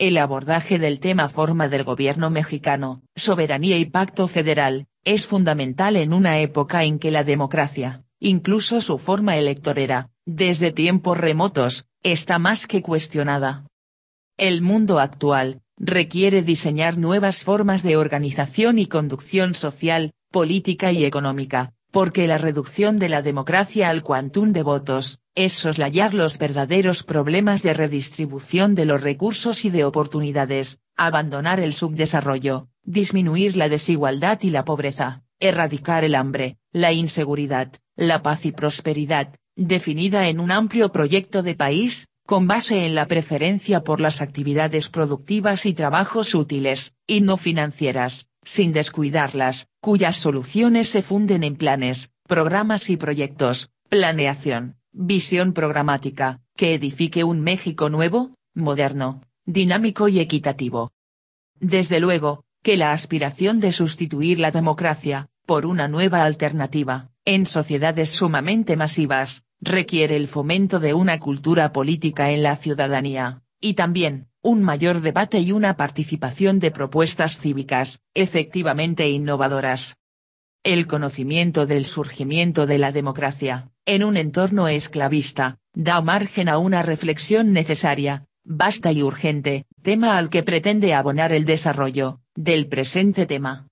el abordaje del tema forma del gobierno mexicano, soberanía y pacto federal, es fundamental en una época en que la democracia, incluso su forma electorera, desde tiempos remotos, está más que cuestionada. El mundo actual, requiere diseñar nuevas formas de organización y conducción social, política y económica, porque la reducción de la democracia al quantum de votos, es soslayar los verdaderos problemas de redistribución de los recursos y de oportunidades, abandonar el subdesarrollo, disminuir la desigualdad y la pobreza, erradicar el hambre, la inseguridad, la paz y prosperidad, definida en un amplio proyecto de país, con base en la preferencia por las actividades productivas y trabajos útiles, y no financieras, sin descuidarlas, cuyas soluciones se funden en planes, programas y proyectos, planeación, visión programática, que edifique un México nuevo, moderno, dinámico y equitativo. Desde luego, que la aspiración de sustituir la democracia, por una nueva alternativa, en sociedades sumamente masivas, requiere el fomento de una cultura política en la ciudadanía, y también, un mayor debate y una participación de propuestas cívicas, efectivamente innovadoras. El conocimiento del surgimiento de la democracia, en un entorno esclavista, da margen a una reflexión necesaria, vasta y urgente, tema al que pretende abonar el desarrollo, del presente tema.